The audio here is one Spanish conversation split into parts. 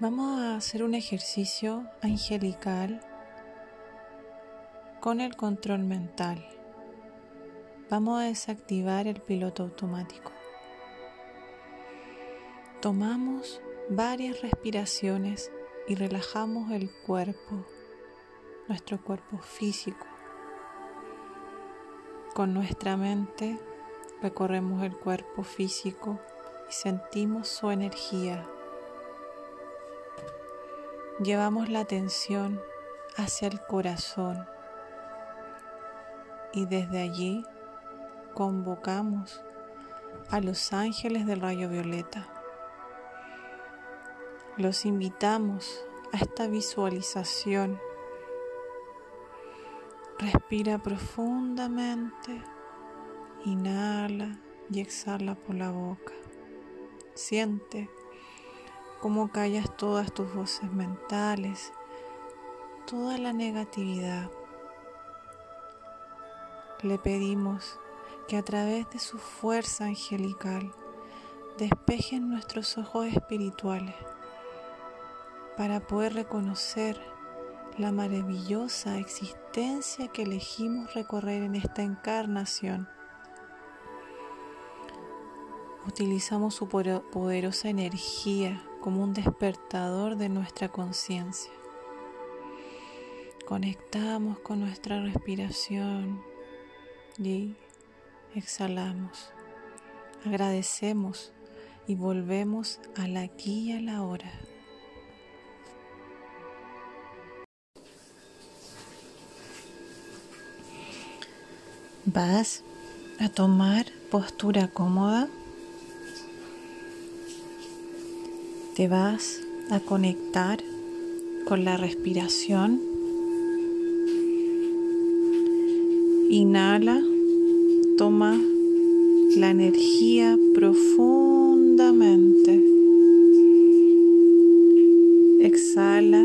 Vamos a hacer un ejercicio angelical con el control mental. Vamos a desactivar el piloto automático. Tomamos varias respiraciones y relajamos el cuerpo, nuestro cuerpo físico. Con nuestra mente recorremos el cuerpo físico y sentimos su energía Llevamos la atención hacia el corazón y desde allí convocamos a los ángeles del rayo violeta. Los invitamos a esta visualización. Respira profundamente, inhala y exhala por la boca. Siente cómo callas todas tus voces mentales, toda la negatividad. Le pedimos que a través de su fuerza angelical despejen nuestros ojos espirituales para poder reconocer la maravillosa existencia que elegimos recorrer en esta encarnación. Utilizamos su poderosa energía como un despertador de nuestra conciencia. Conectamos con nuestra respiración y exhalamos. Agradecemos y volvemos a la aquí y a la hora. Vas a tomar postura cómoda te vas a conectar con la respiración. Inhala, toma la energía profundamente. Exhalas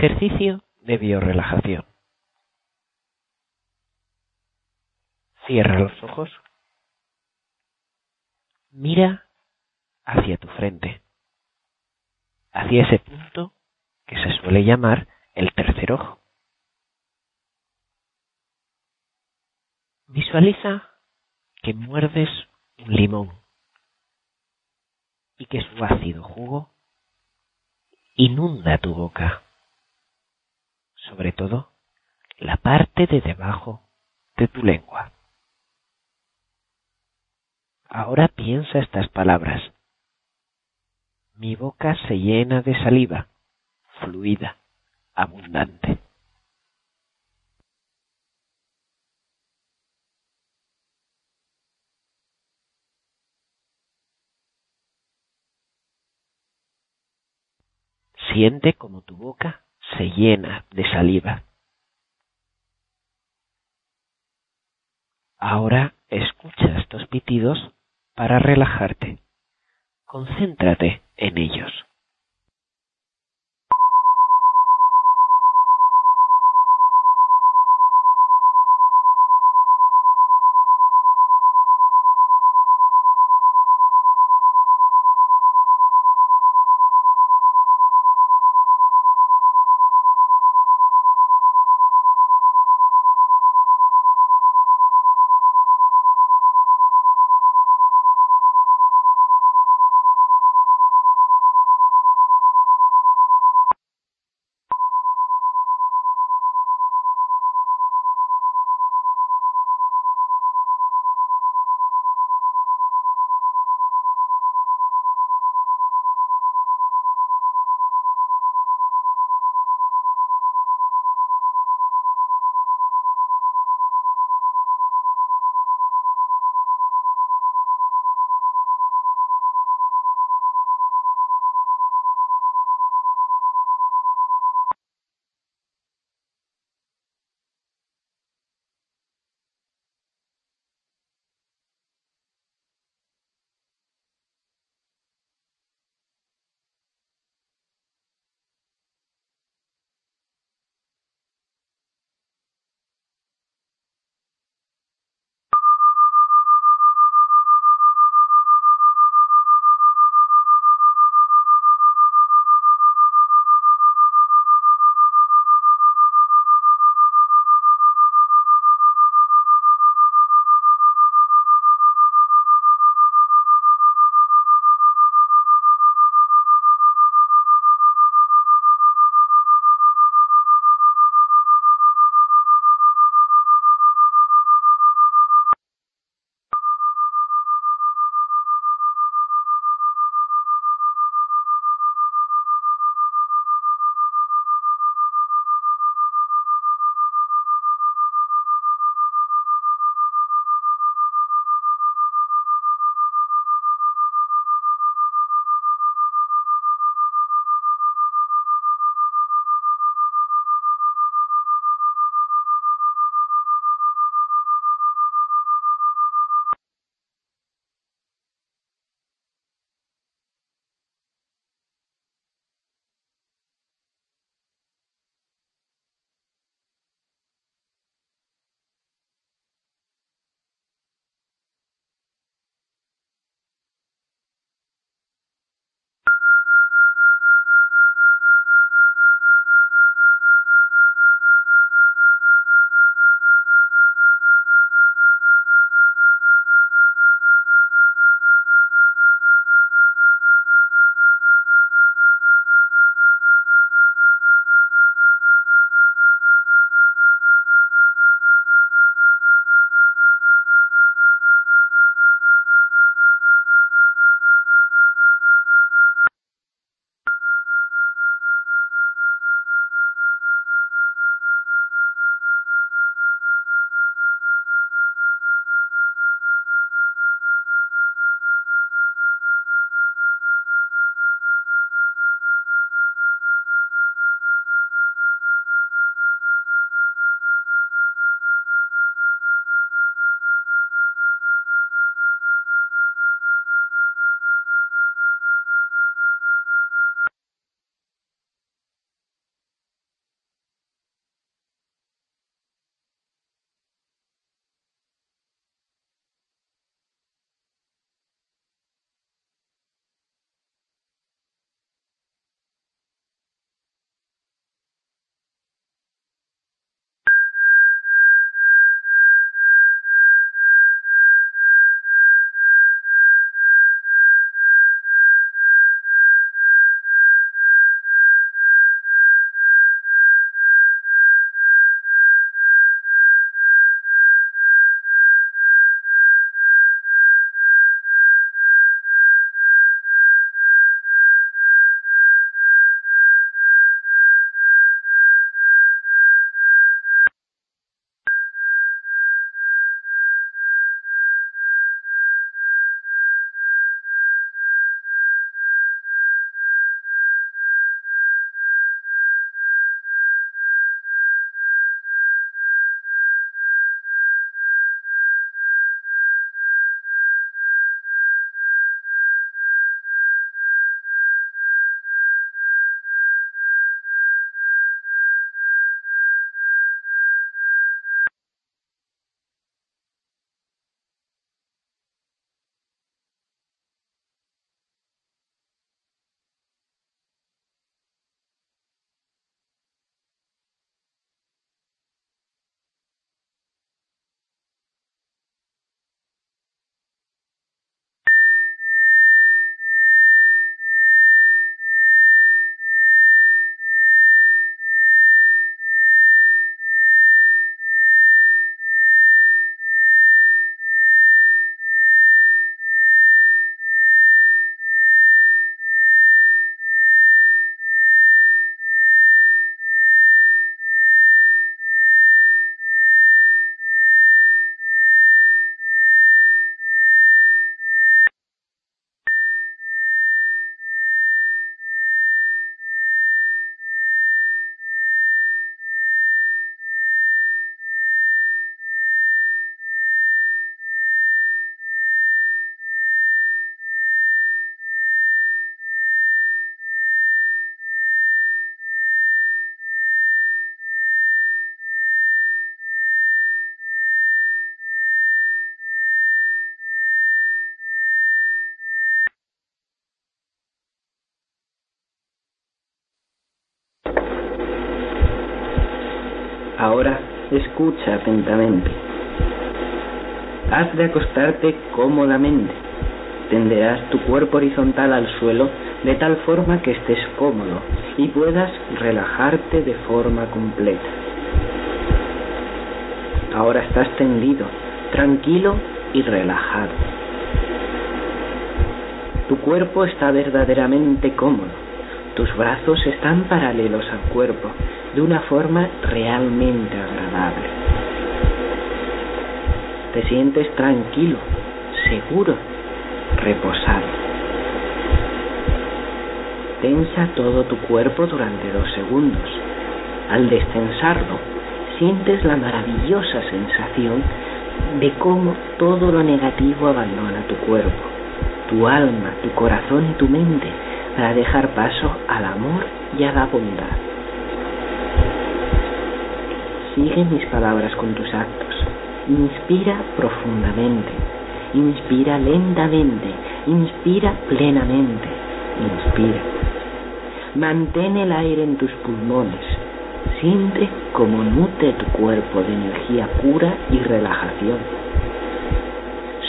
Ejercicio de biorelajación. Cierra los ojos. Mira hacia tu frente, hacia ese punto que se suele llamar el tercer ojo. Visualiza que muerdes un limón y que su ácido jugo inunda tu boca, sobre todo la parte de debajo de tu lengua. Ahora piensa estas palabras. Mi boca se llena de saliva, fluida, abundante. Siente como tu boca se llena de saliva. Ahora escucha estos pitidos para relajarte. Concéntrate en ellos. Ahora escucha atentamente. Has de acostarte cómodamente. Tenderás tu cuerpo horizontal al suelo de tal forma que estés cómodo y puedas relajarte de forma completa. Ahora estás tendido, tranquilo y relajado. Tu cuerpo está verdaderamente cómodo. Tus brazos están paralelos al cuerpo de una forma realmente agradable. Te sientes tranquilo, seguro, reposado. Tensa todo tu cuerpo durante dos segundos. Al destensarlo, sientes la maravillosa sensación de cómo todo lo negativo abandona tu cuerpo, tu alma, tu corazón y tu mente para dejar paso al amor y a la bondad. Sigue mis palabras con tus actos. Inspira profundamente. Inspira lentamente. Inspira plenamente. Inspira. Mantén el aire en tus pulmones. Siente cómo nutre tu cuerpo de energía pura y relajación.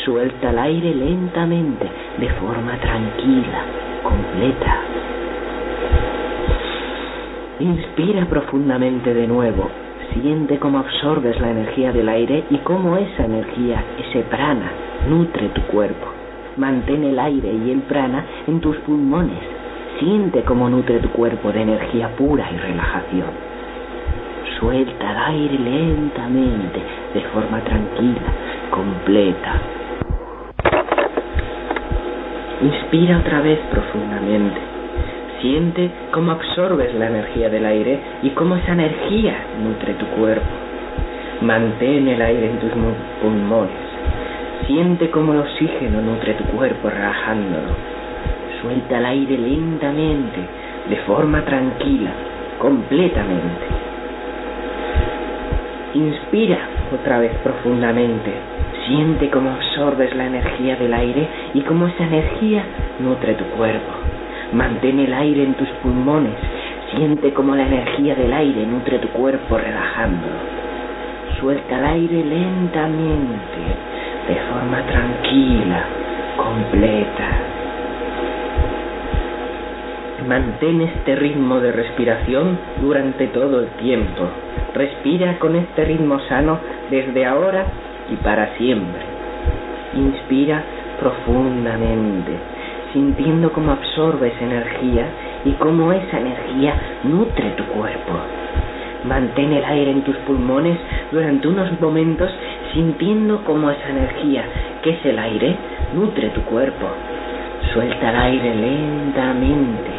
Suelta el aire lentamente, de forma tranquila, completa. Inspira profundamente de nuevo Siente cómo absorbes la energía del aire y cómo esa energía, ese prana, nutre tu cuerpo. Mantén el aire y el prana en tus pulmones. Siente cómo nutre tu cuerpo de energía pura y relajación. Suelta el aire lentamente, de forma tranquila, completa. Inspira otra vez profundamente. Siente cómo absorbes la energía del aire y cómo esa energía nutre tu cuerpo. Mantén el aire en tus pulmones. Siente cómo el oxígeno nutre tu cuerpo relajándolo. Suelta el aire lentamente, de forma tranquila, completamente. Inspira otra vez profundamente. Siente cómo absorbes la energía del aire y cómo esa energía nutre tu cuerpo. Mantén el aire en tus pulmones. Siente como la energía del aire nutre tu cuerpo relajándolo. Suelta el aire lentamente, de forma tranquila, completa. Mantén este ritmo de respiración durante todo el tiempo. Respira con este ritmo sano desde ahora y para siempre. Inspira profundamente sintiendo cómo absorbes energía y cómo esa energía nutre tu cuerpo. Mantén el aire en tus pulmones durante unos momentos sintiendo cómo esa energía, que es el aire, nutre tu cuerpo. Suelta el aire lentamente,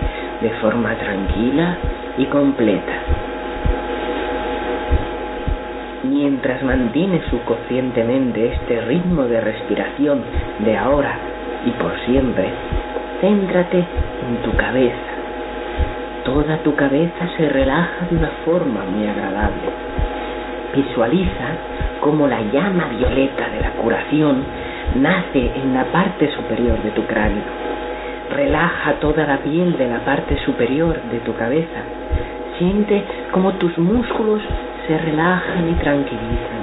de forma tranquila y completa. Mientras mantienes subconscientemente este ritmo de respiración de ahora y por siempre, céntrate en tu cabeza. Toda tu cabeza se relaja de una forma muy agradable. Visualiza cómo la llama violeta de la curación nace en la parte superior de tu cráneo. Relaja toda la piel de la parte superior de tu cabeza. Siente cómo tus músculos se relajan y tranquilizan.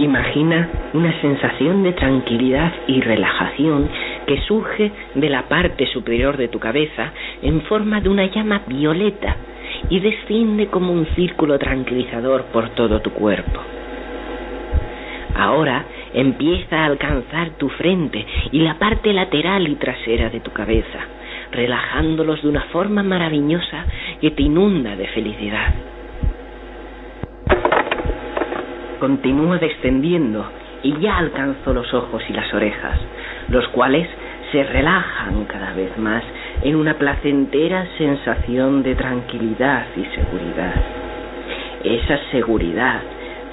Imagina una sensación de tranquilidad y relajación que surge de la parte superior de tu cabeza en forma de una llama violeta y desciende como un círculo tranquilizador por todo tu cuerpo. Ahora empieza a alcanzar tu frente y la parte lateral y trasera de tu cabeza, relajándolos de una forma maravillosa que te inunda de felicidad continúa descendiendo y ya alcanzó los ojos y las orejas, los cuales se relajan cada vez más en una placentera sensación de tranquilidad y seguridad. Esa seguridad,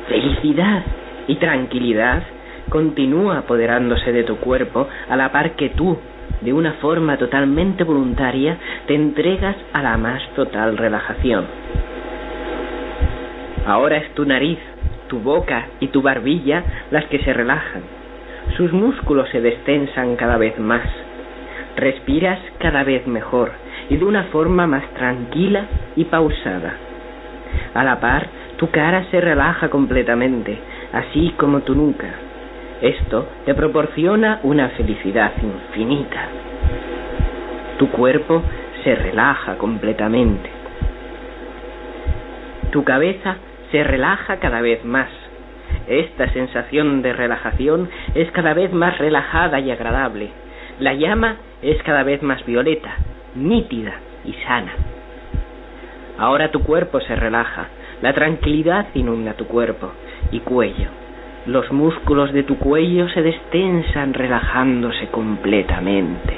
felicidad y tranquilidad continúa apoderándose de tu cuerpo a la par que tú, de una forma totalmente voluntaria, te entregas a la más total relajación. Ahora es tu nariz tu boca y tu barbilla las que se relajan. Sus músculos se destensan cada vez más. Respiras cada vez mejor y de una forma más tranquila y pausada. A la par, tu cara se relaja completamente, así como tu nuca. Esto te proporciona una felicidad infinita. Tu cuerpo se relaja completamente. Tu cabeza se relaja cada vez más. Esta sensación de relajación es cada vez más relajada y agradable. La llama es cada vez más violeta, nítida y sana. Ahora tu cuerpo se relaja, la tranquilidad inunda tu cuerpo y cuello. Los músculos de tu cuello se destensan relajándose completamente.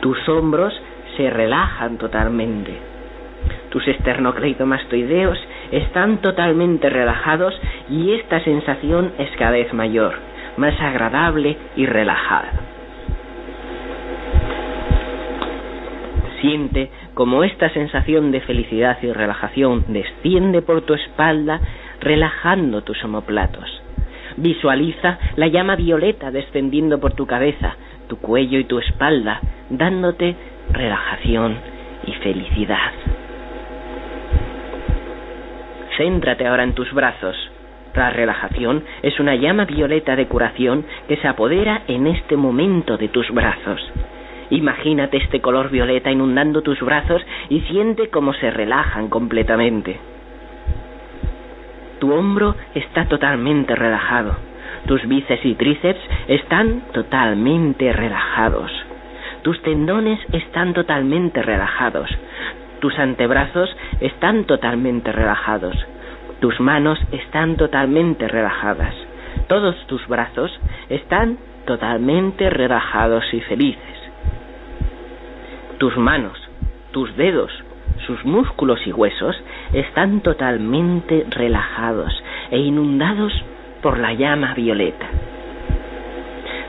Tus hombros se relajan totalmente. Tus esternocleidomastoideos están totalmente relajados y esta sensación es cada vez mayor, más agradable y relajada. Siente como esta sensación de felicidad y relajación desciende por tu espalda relajando tus omoplatos. Visualiza la llama violeta descendiendo por tu cabeza, tu cuello y tu espalda, dándote relajación y felicidad. Céntrate ahora en tus brazos. La relajación es una llama violeta de curación que se apodera en este momento de tus brazos. Imagínate este color violeta inundando tus brazos y siente cómo se relajan completamente. Tu hombro está totalmente relajado. Tus bíceps y tríceps están totalmente relajados. Tus tendones están totalmente relajados. Tus antebrazos están totalmente relajados. Tus manos están totalmente relajadas. Todos tus brazos están totalmente relajados y felices. Tus manos, tus dedos, sus músculos y huesos están totalmente relajados e inundados por la llama violeta.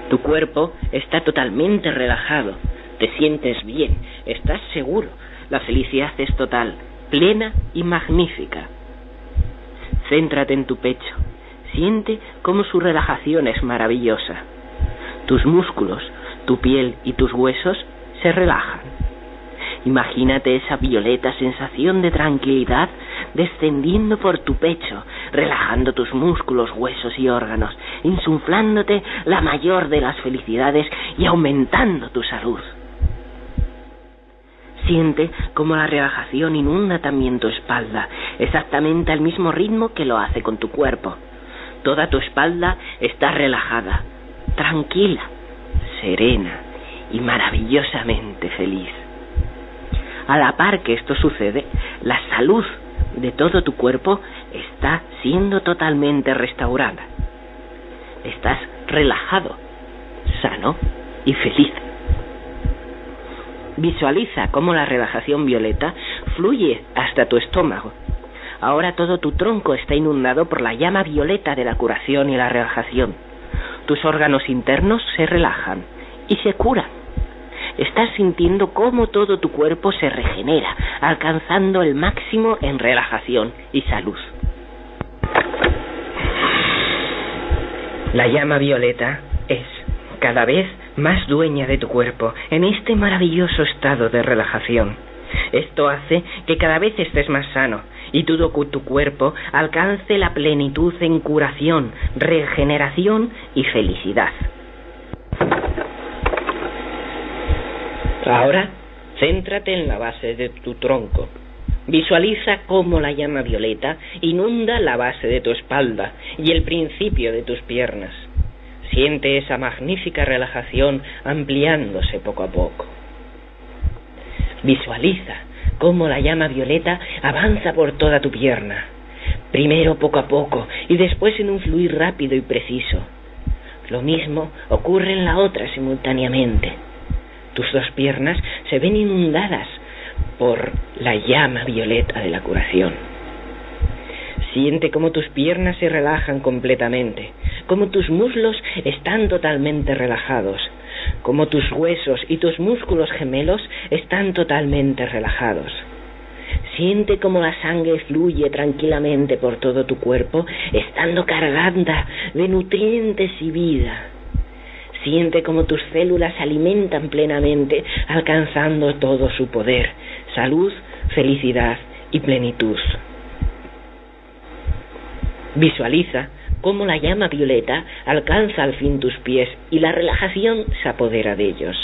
Tu cuerpo está totalmente relajado, te sientes bien, estás seguro, la felicidad es total, plena y magnífica. Céntrate en tu pecho, siente cómo su relajación es maravillosa. Tus músculos, tu piel y tus huesos se relajan. Imagínate esa violeta sensación de tranquilidad descendiendo por tu pecho, relajando tus músculos, huesos y órganos, insuflándote la mayor de las felicidades y aumentando tu salud. Siente cómo la relajación inunda también tu espalda, exactamente al mismo ritmo que lo hace con tu cuerpo. Toda tu espalda está relajada, tranquila, serena y maravillosamente feliz. A la par que esto sucede, la salud de todo tu cuerpo está siendo totalmente restaurada. Estás relajado, sano y feliz. Visualiza cómo la relajación violeta fluye hasta tu estómago. Ahora todo tu tronco está inundado por la llama violeta de la curación y la relajación. Tus órganos internos se relajan y se curan estás sintiendo cómo todo tu cuerpo se regenera, alcanzando el máximo en relajación y salud. La llama violeta es cada vez más dueña de tu cuerpo en este maravilloso estado de relajación. Esto hace que cada vez estés más sano y todo tu cuerpo alcance la plenitud en curación, regeneración y felicidad. Ahora, céntrate en la base de tu tronco. Visualiza cómo la llama violeta inunda la base de tu espalda y el principio de tus piernas. Siente esa magnífica relajación ampliándose poco a poco. Visualiza cómo la llama violeta avanza por toda tu pierna, primero poco a poco y después en un fluir rápido y preciso. Lo mismo ocurre en la otra simultáneamente. Tus dos piernas se ven inundadas por la llama violeta de la curación. Siente cómo tus piernas se relajan completamente, cómo tus muslos están totalmente relajados, cómo tus huesos y tus músculos gemelos están totalmente relajados. Siente cómo la sangre fluye tranquilamente por todo tu cuerpo, estando cargada de nutrientes y vida. Siente como tus células se alimentan plenamente, alcanzando todo su poder, salud, felicidad y plenitud. Visualiza cómo la llama violeta alcanza al fin tus pies y la relajación se apodera de ellos.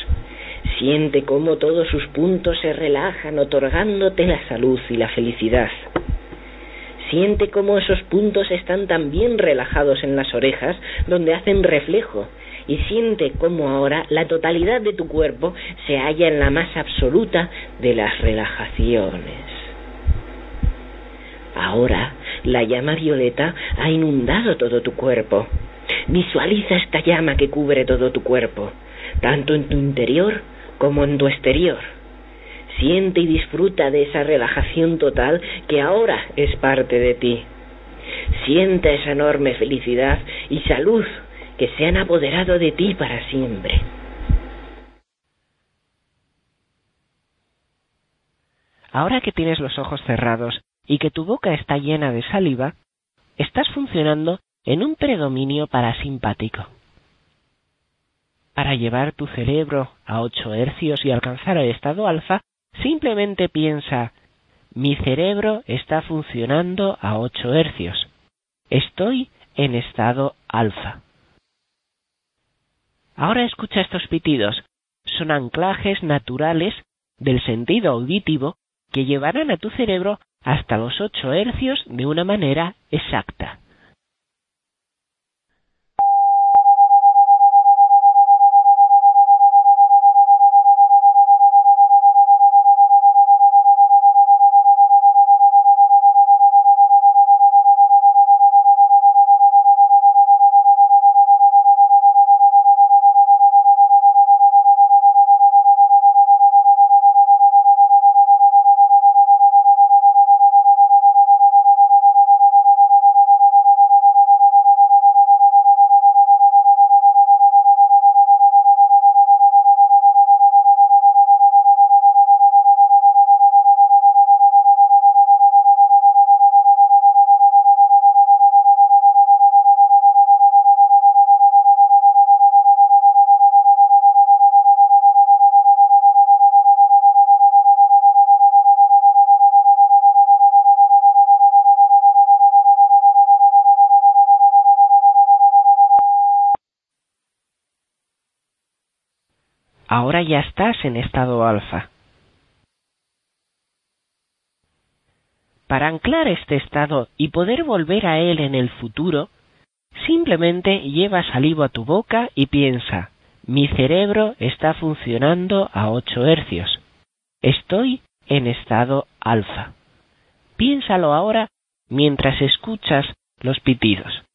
Siente cómo todos sus puntos se relajan otorgándote la salud y la felicidad. Siente cómo esos puntos están también relajados en las orejas donde hacen reflejo y siente cómo ahora la totalidad de tu cuerpo se halla en la más absoluta de las relajaciones. Ahora la llama violeta ha inundado todo tu cuerpo. Visualiza esta llama que cubre todo tu cuerpo, tanto en tu interior como en tu exterior. Siente y disfruta de esa relajación total que ahora es parte de ti. Siente esa enorme felicidad y salud que se han apoderado de ti para siempre. Ahora que tienes los ojos cerrados y que tu boca está llena de saliva, estás funcionando en un predominio parasimpático. Para llevar tu cerebro a 8 hercios y alcanzar el estado alfa, simplemente piensa mi cerebro está funcionando a 8 hercios. Estoy en estado alfa. Ahora escucha estos pitidos. Son anclajes naturales del sentido auditivo que llevarán a tu cerebro hasta los 8 hercios de una manera exacta. Ahora ya estás en estado alfa. Para anclar este estado y poder volver a él en el futuro, simplemente lleva saliva a tu boca y piensa, mi cerebro está funcionando a 8 hercios. Estoy en estado alfa. Piénsalo ahora mientras escuchas los pitidos.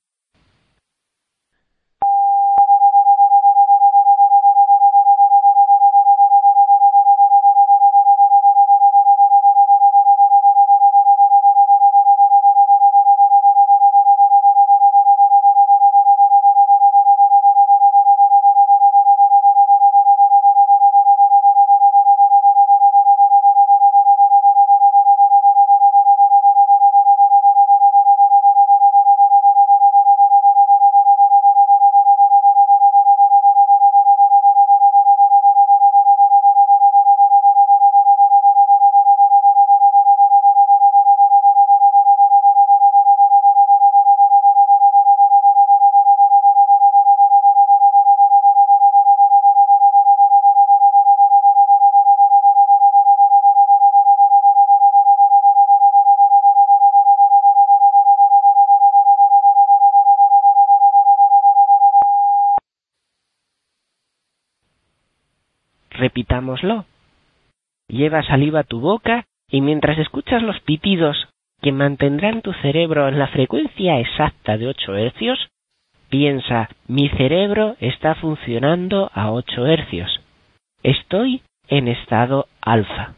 Repitámoslo. Lleva saliva a tu boca y mientras escuchas los pitidos que mantendrán tu cerebro en la frecuencia exacta de 8 hercios, piensa, mi cerebro está funcionando a 8 hercios. Estoy en estado alfa.